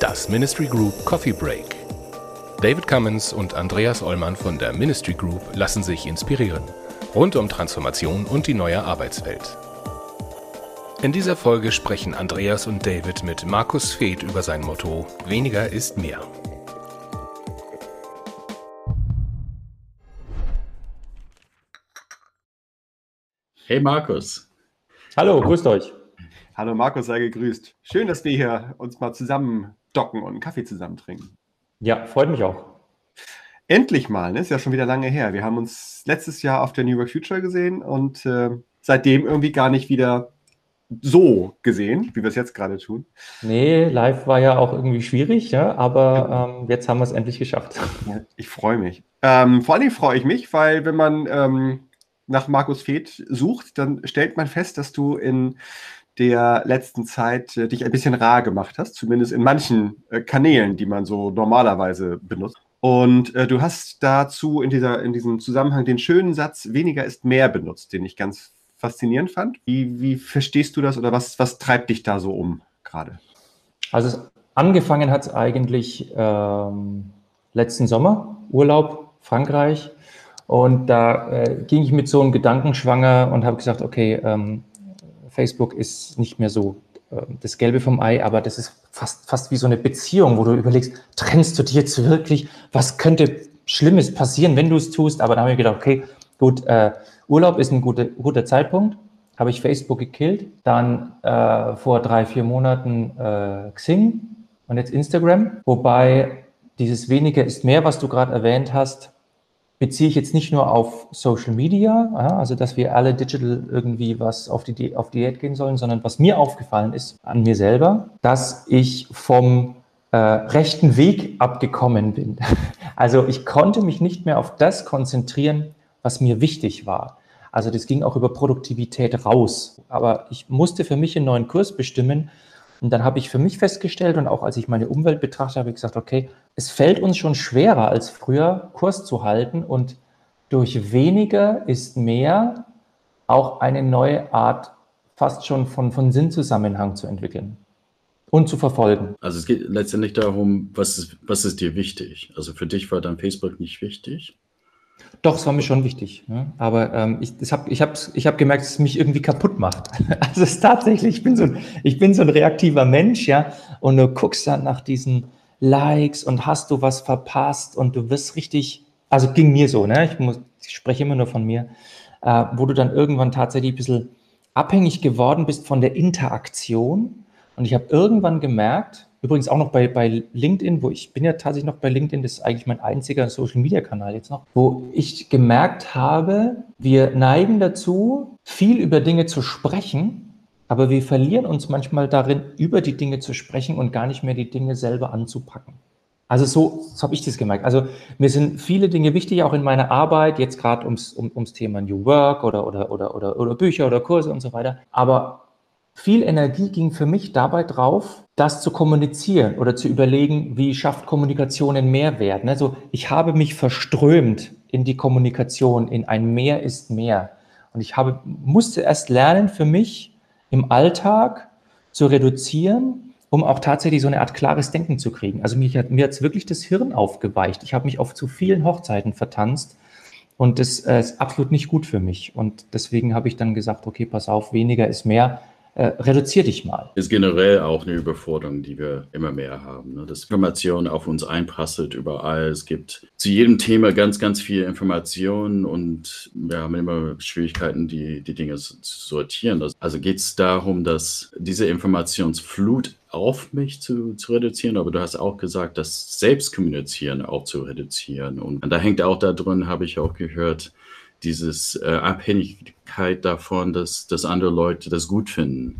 Das Ministry Group Coffee Break. David Cummins und Andreas Ollmann von der Ministry Group lassen sich inspirieren. Rund um Transformation und die neue Arbeitswelt. In dieser Folge sprechen Andreas und David mit Markus Feeth über sein Motto Weniger ist mehr. Hey Markus. Hallo, grüßt euch. Hallo Markus, sei gegrüßt. Schön, dass wir hier uns mal zusammen docken und einen Kaffee zusammen trinken. Ja, freut mich auch. Endlich mal, ne? ist ja schon wieder lange her. Wir haben uns letztes Jahr auf der New York Future gesehen und äh, seitdem irgendwie gar nicht wieder so gesehen, wie wir es jetzt gerade tun. Nee, live war ja auch irgendwie schwierig, ja, aber ähm, jetzt haben wir es endlich geschafft. Ja, ich freue mich. Ähm, vor allem freue ich mich, weil wenn man ähm, nach Markus Feeth sucht, dann stellt man fest, dass du in der letzten Zeit äh, dich ein bisschen rar gemacht hast, zumindest in manchen äh, Kanälen, die man so normalerweise benutzt. Und äh, du hast dazu in, dieser, in diesem Zusammenhang den schönen Satz, weniger ist mehr benutzt, den ich ganz faszinierend fand. Wie, wie verstehst du das oder was, was treibt dich da so um gerade? Also angefangen hat es eigentlich ähm, letzten Sommer, Urlaub, Frankreich. Und da äh, ging ich mit so einem Gedanken schwanger und habe gesagt, okay, ähm, Facebook ist nicht mehr so äh, das Gelbe vom Ei, aber das ist fast, fast wie so eine Beziehung, wo du überlegst, trennst du dich jetzt wirklich? Was könnte Schlimmes passieren, wenn du es tust? Aber dann habe ich gedacht, okay, gut, äh, Urlaub ist ein guter, guter Zeitpunkt. Habe ich Facebook gekillt, dann äh, vor drei, vier Monaten äh, Xing und jetzt Instagram. Wobei dieses weniger ist mehr, was du gerade erwähnt hast, beziehe ich jetzt nicht nur auf Social Media, also dass wir alle digital irgendwie was auf, die, auf Diät gehen sollen, sondern was mir aufgefallen ist an mir selber, dass ich vom äh, rechten Weg abgekommen bin. Also ich konnte mich nicht mehr auf das konzentrieren, was mir wichtig war. Also das ging auch über Produktivität raus. Aber ich musste für mich einen neuen Kurs bestimmen und dann habe ich für mich festgestellt und auch als ich meine Umwelt betrachte, habe ich gesagt, okay, es fällt uns schon schwerer als früher, Kurs zu halten und durch weniger ist mehr auch eine neue Art fast schon von, von Sinnzusammenhang zu entwickeln und zu verfolgen. Also es geht letztendlich darum, was ist, was ist dir wichtig? Also für dich war dann Facebook nicht wichtig? Doch, es war mir schon wichtig. Ne? Aber ähm, ich, habe ich hab, ich hab gemerkt, dass es mich irgendwie kaputt macht. Also es ist tatsächlich, ich bin, so ein, ich bin so ein reaktiver Mensch, ja, und du guckst dann nach diesen Likes und hast du was verpasst und du wirst richtig, also ging mir so, ne? Ich, muss, ich spreche immer nur von mir, äh, wo du dann irgendwann tatsächlich ein bisschen abhängig geworden bist von der Interaktion. Und ich habe irgendwann gemerkt, Übrigens auch noch bei, bei LinkedIn, wo ich bin ja tatsächlich noch bei LinkedIn, das ist eigentlich mein einziger Social-Media-Kanal jetzt noch, wo ich gemerkt habe, wir neigen dazu, viel über Dinge zu sprechen, aber wir verlieren uns manchmal darin, über die Dinge zu sprechen und gar nicht mehr die Dinge selber anzupacken. Also so, so habe ich das gemerkt. Also mir sind viele Dinge wichtig, auch in meiner Arbeit, jetzt gerade ums, um, ums Thema New Work oder, oder, oder, oder, oder Bücher oder Kurse und so weiter. Aber viel Energie ging für mich dabei drauf, das zu kommunizieren oder zu überlegen, wie schafft Kommunikation einen Mehrwert. Also ich habe mich verströmt in die Kommunikation, in ein Mehr ist mehr. Und ich habe, musste erst lernen, für mich im Alltag zu reduzieren, um auch tatsächlich so eine Art klares Denken zu kriegen. Also mir hat mir jetzt wirklich das Hirn aufgeweicht. Ich habe mich auf zu vielen Hochzeiten vertanzt und das äh, ist absolut nicht gut für mich. Und deswegen habe ich dann gesagt, okay, pass auf, weniger ist mehr äh, reduzier dich mal. Ist generell auch eine Überforderung, die wir immer mehr haben. Ne? Dass Information auf uns einprasselt überall. Es gibt zu jedem Thema ganz, ganz viel Information und wir haben immer Schwierigkeiten, die, die Dinge zu sortieren. Also geht es darum, dass diese Informationsflut auf mich zu, zu reduzieren, aber du hast auch gesagt, das Selbstkommunizieren auch zu reduzieren. Und da hängt auch da drin, habe ich auch gehört, dieses äh, Abhängigkeit davon, dass, dass andere Leute das gut finden.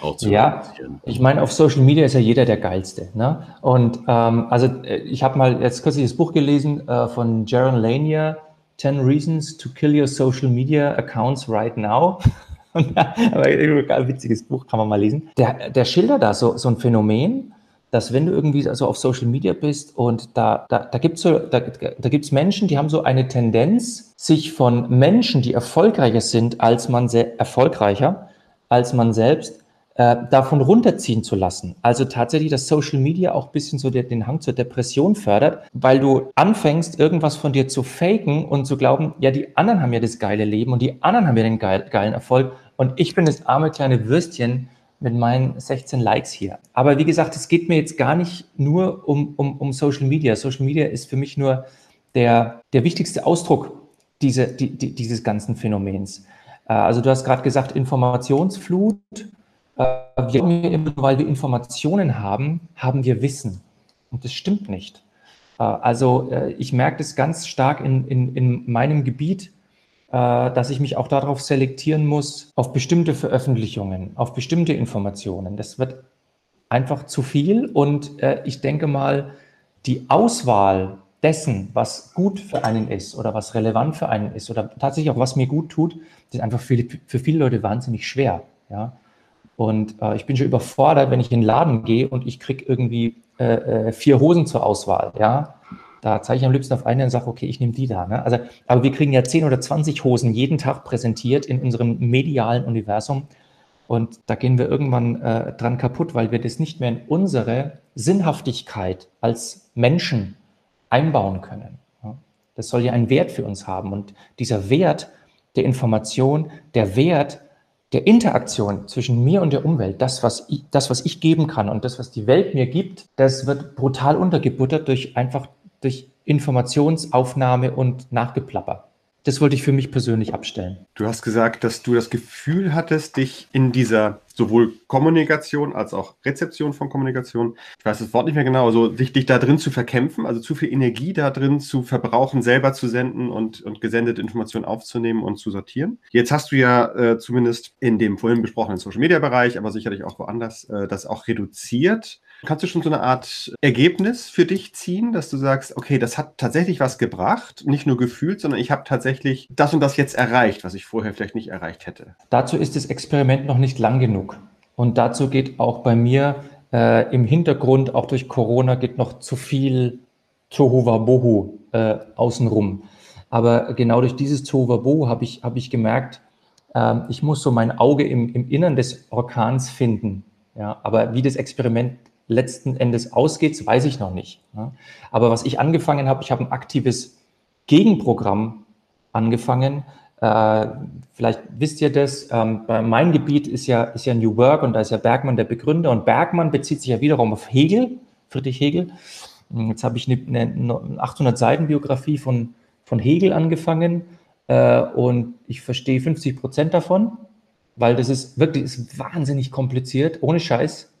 Auch zu ja, ich meine, auf Social Media ist ja jeder der Geilste. Ne? Und ähm, also äh, ich habe mal jetzt kürzlich das Buch gelesen äh, von Jaron Lanier, 10 Reasons to Kill Your Social Media Accounts Right Now. aber ein witziges Buch, kann man mal lesen. Der, der schildert da so, so ein Phänomen, dass wenn du irgendwie also auf Social Media bist und da, da, da gibt es so, da, da gibt's Menschen, die haben so eine Tendenz, sich von Menschen, die erfolgreicher sind als man sehr erfolgreicher als man selbst, äh, davon runterziehen zu lassen. Also tatsächlich, dass Social Media auch ein bisschen so der, den Hang zur Depression fördert, weil du anfängst, irgendwas von dir zu faken und zu glauben, ja, die anderen haben ja das geile Leben und die anderen haben ja den geil, geilen Erfolg und ich bin das arme kleine Würstchen, mit meinen 16 Likes hier. Aber wie gesagt, es geht mir jetzt gar nicht nur um, um, um Social Media. Social Media ist für mich nur der, der wichtigste Ausdruck diese, die, die, dieses ganzen Phänomens. Äh, also du hast gerade gesagt, Informationsflut. Äh, wir weil wir Informationen haben, haben wir Wissen. Und das stimmt nicht. Äh, also ich merke das ganz stark in, in, in meinem Gebiet dass ich mich auch darauf selektieren muss, auf bestimmte Veröffentlichungen, auf bestimmte Informationen. Das wird einfach zu viel und äh, ich denke mal, die Auswahl dessen, was gut für einen ist oder was relevant für einen ist oder tatsächlich auch was mir gut tut, ist einfach für, für viele Leute wahnsinnig schwer. Ja? Und äh, ich bin schon überfordert, wenn ich in den Laden gehe und ich kriege irgendwie äh, äh, vier Hosen zur Auswahl. Ja? Da zeige ich am liebsten auf eine und sage, okay, ich nehme die da. Ne? Also, aber wir kriegen ja 10 oder 20 Hosen jeden Tag präsentiert in unserem medialen Universum. Und da gehen wir irgendwann äh, dran kaputt, weil wir das nicht mehr in unsere Sinnhaftigkeit als Menschen einbauen können. Ja? Das soll ja einen Wert für uns haben. Und dieser Wert der Information, der Wert der Interaktion zwischen mir und der Umwelt, das was, ich, das, was ich geben kann und das, was die Welt mir gibt, das wird brutal untergebuttert durch einfach durch Informationsaufnahme und Nachgeplapper. Das wollte ich für mich persönlich abstellen. Du hast gesagt, dass du das Gefühl hattest, dich in dieser sowohl Kommunikation als auch Rezeption von Kommunikation, ich weiß das Wort nicht mehr genau, also dich, dich da drin zu verkämpfen, also zu viel Energie da drin zu verbrauchen, selber zu senden und, und gesendete Informationen aufzunehmen und zu sortieren. Jetzt hast du ja äh, zumindest in dem vorhin besprochenen Social Media Bereich, aber sicherlich auch woanders, äh, das auch reduziert Kannst du schon so eine Art Ergebnis für dich ziehen, dass du sagst, okay, das hat tatsächlich was gebracht, nicht nur gefühlt, sondern ich habe tatsächlich das und das jetzt erreicht, was ich vorher vielleicht nicht erreicht hätte? Dazu ist das Experiment noch nicht lang genug. Und dazu geht auch bei mir äh, im Hintergrund, auch durch Corona, geht noch zu viel Tohuwabohu äh, außenrum. Aber genau durch dieses Tohuwabohu habe ich, hab ich gemerkt, äh, ich muss so mein Auge im, im Innern des Orkans finden. Ja, aber wie das Experiment letzten Endes ausgeht, weiß ich noch nicht. Aber was ich angefangen habe, ich habe ein aktives Gegenprogramm angefangen. Äh, vielleicht wisst ihr das, ähm, mein Gebiet ist ja, ist ja New Work und da ist ja Bergmann der Begründer und Bergmann bezieht sich ja wiederum auf Hegel, Friedrich Hegel. Jetzt habe ich eine, eine 800 Seiten Biografie von, von Hegel angefangen äh, und ich verstehe 50 Prozent davon, weil das ist wirklich ist wahnsinnig kompliziert, ohne Scheiß.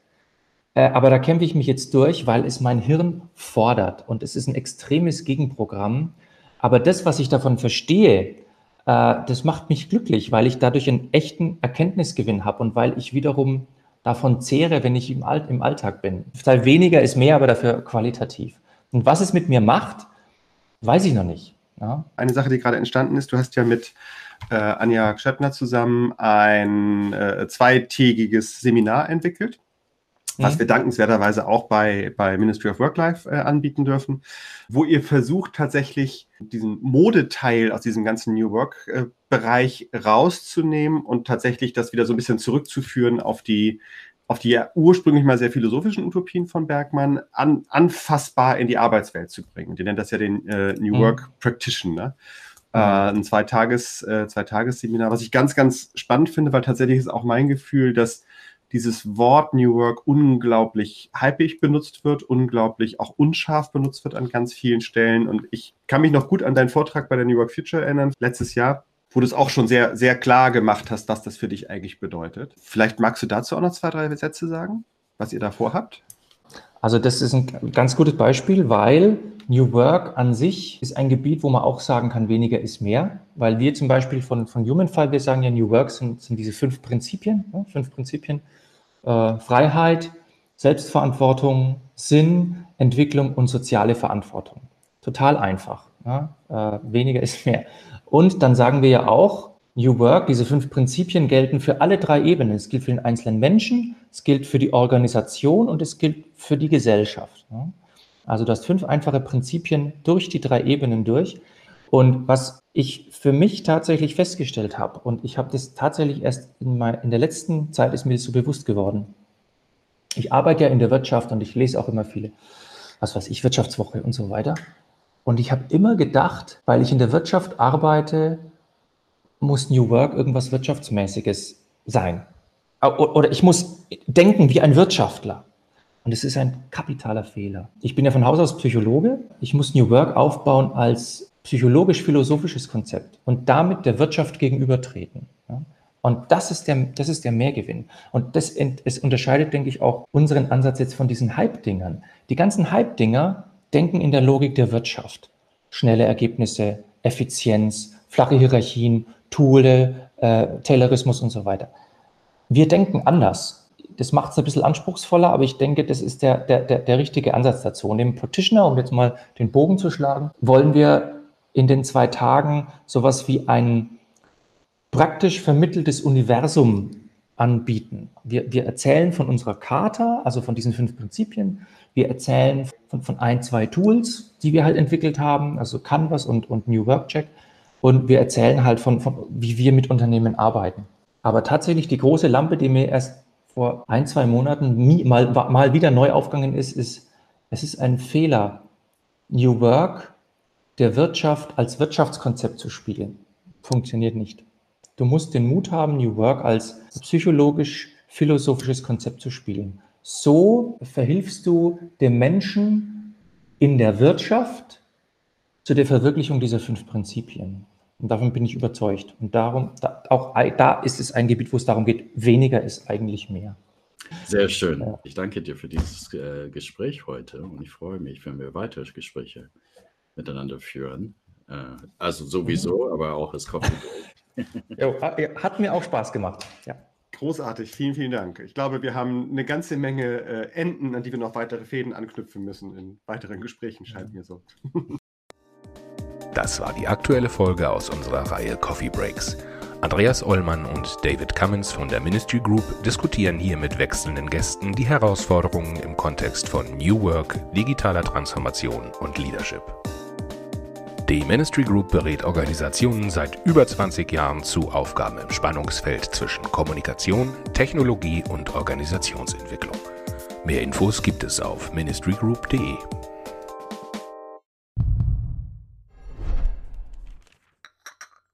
Äh, aber da kämpfe ich mich jetzt durch, weil es mein Hirn fordert und es ist ein extremes Gegenprogramm. Aber das, was ich davon verstehe, äh, das macht mich glücklich, weil ich dadurch einen echten Erkenntnisgewinn habe und weil ich wiederum davon zehre, wenn ich im, All im Alltag bin. Teil weniger ist mehr, aber dafür qualitativ. Und was es mit mir macht, weiß ich noch nicht. Ja? Eine Sache, die gerade entstanden ist, du hast ja mit äh, Anja Schöttner zusammen ein äh, zweitägiges Seminar entwickelt was mhm. wir dankenswerterweise auch bei, bei Ministry of Work Life äh, anbieten dürfen, wo ihr versucht tatsächlich diesen Modeteil aus diesem ganzen New Work-Bereich äh, rauszunehmen und tatsächlich das wieder so ein bisschen zurückzuführen auf die, auf die ja ursprünglich mal sehr philosophischen Utopien von Bergmann, an, anfassbar in die Arbeitswelt zu bringen. Die nennt das ja den äh, New mhm. Work Practitioner. Äh, ein Zweitages, äh, Zweitagesseminar, was ich ganz, ganz spannend finde, weil tatsächlich ist auch mein Gefühl, dass dieses Wort New Work unglaublich hypig benutzt wird, unglaublich auch unscharf benutzt wird an ganz vielen Stellen. Und ich kann mich noch gut an deinen Vortrag bei der New Work Future erinnern, letztes Jahr, wo du es auch schon sehr, sehr klar gemacht hast, was das für dich eigentlich bedeutet. Vielleicht magst du dazu auch noch zwei, drei Sätze sagen, was ihr da vorhabt? Also das ist ein ganz gutes Beispiel, weil New Work an sich ist ein Gebiet, wo man auch sagen kann, weniger ist mehr. Weil wir zum Beispiel von, von Humanfile, wir sagen ja, New Work sind, sind diese fünf Prinzipien, ne? fünf Prinzipien, äh, Freiheit, Selbstverantwortung, Sinn, Entwicklung und soziale Verantwortung. Total einfach. Ja? Äh, weniger ist mehr. Und dann sagen wir ja auch, New Work, diese fünf Prinzipien gelten für alle drei Ebenen. Es gilt für den einzelnen Menschen, es gilt für die Organisation und es gilt für die Gesellschaft. Also du hast fünf einfache Prinzipien durch die drei Ebenen durch. Und was ich für mich tatsächlich festgestellt habe, und ich habe das tatsächlich erst in, mein, in der letzten Zeit ist mir das so bewusst geworden. Ich arbeite ja in der Wirtschaft und ich lese auch immer viele, was weiß ich, Wirtschaftswoche und so weiter. Und ich habe immer gedacht, weil ich in der Wirtschaft arbeite, muss New Work irgendwas Wirtschaftsmäßiges sein. Oder ich muss denken wie ein Wirtschaftler. Und es ist ein kapitaler Fehler. Ich bin ja von Haus aus Psychologe. Ich muss New Work aufbauen als psychologisch-philosophisches Konzept und damit der Wirtschaft gegenübertreten. Und das ist der, das ist der Mehrgewinn. Und das es unterscheidet, denke ich, auch unseren Ansatz jetzt von diesen Hype-Dingern. Die ganzen Hype-Dinger denken in der Logik der Wirtschaft. Schnelle Ergebnisse, Effizienz, flache Hierarchien, Toole, äh, Taylorismus und so weiter. Wir denken anders. Das macht es ein bisschen anspruchsvoller, aber ich denke, das ist der, der, der, der richtige Ansatz dazu. Und im Practitioner, um jetzt mal den Bogen zu schlagen, wollen wir in den zwei Tagen sowas wie ein praktisch vermitteltes Universum anbieten. Wir, wir erzählen von unserer Charta, also von diesen fünf Prinzipien. Wir erzählen von, von ein, zwei Tools, die wir halt entwickelt haben, also Canvas und, und New Work Check. Und wir erzählen halt von, von, wie wir mit Unternehmen arbeiten. Aber tatsächlich die große Lampe, die mir erst vor ein, zwei Monaten nie, mal, mal wieder neu aufgegangen ist, ist, es ist ein Fehler, New Work der Wirtschaft als Wirtschaftskonzept zu spielen. Funktioniert nicht. Du musst den Mut haben, New Work als psychologisch-philosophisches Konzept zu spielen. So verhilfst du dem Menschen in der Wirtschaft zu der Verwirklichung dieser fünf Prinzipien. Und davon bin ich überzeugt. Und darum, da, auch da ist es ein Gebiet, wo es darum geht, weniger ist eigentlich mehr. Sehr schön. Ich danke dir für dieses äh, Gespräch heute und ich freue mich, wenn wir weitere Gespräche miteinander führen. Äh, also sowieso, mhm. aber auch das Coffee Hat mir auch Spaß gemacht. Ja. Großartig, vielen, vielen Dank. Ich glaube, wir haben eine ganze Menge äh, Enden, an die wir noch weitere Fäden anknüpfen müssen in weiteren Gesprächen, scheint mir so. Das war die aktuelle Folge aus unserer Reihe Coffee Breaks. Andreas Ollmann und David Cummins von der Ministry Group diskutieren hier mit wechselnden Gästen die Herausforderungen im Kontext von New Work, digitaler Transformation und Leadership. Die Ministry Group berät Organisationen seit über 20 Jahren zu Aufgaben im Spannungsfeld zwischen Kommunikation, Technologie und Organisationsentwicklung. Mehr Infos gibt es auf ministrygroup.de.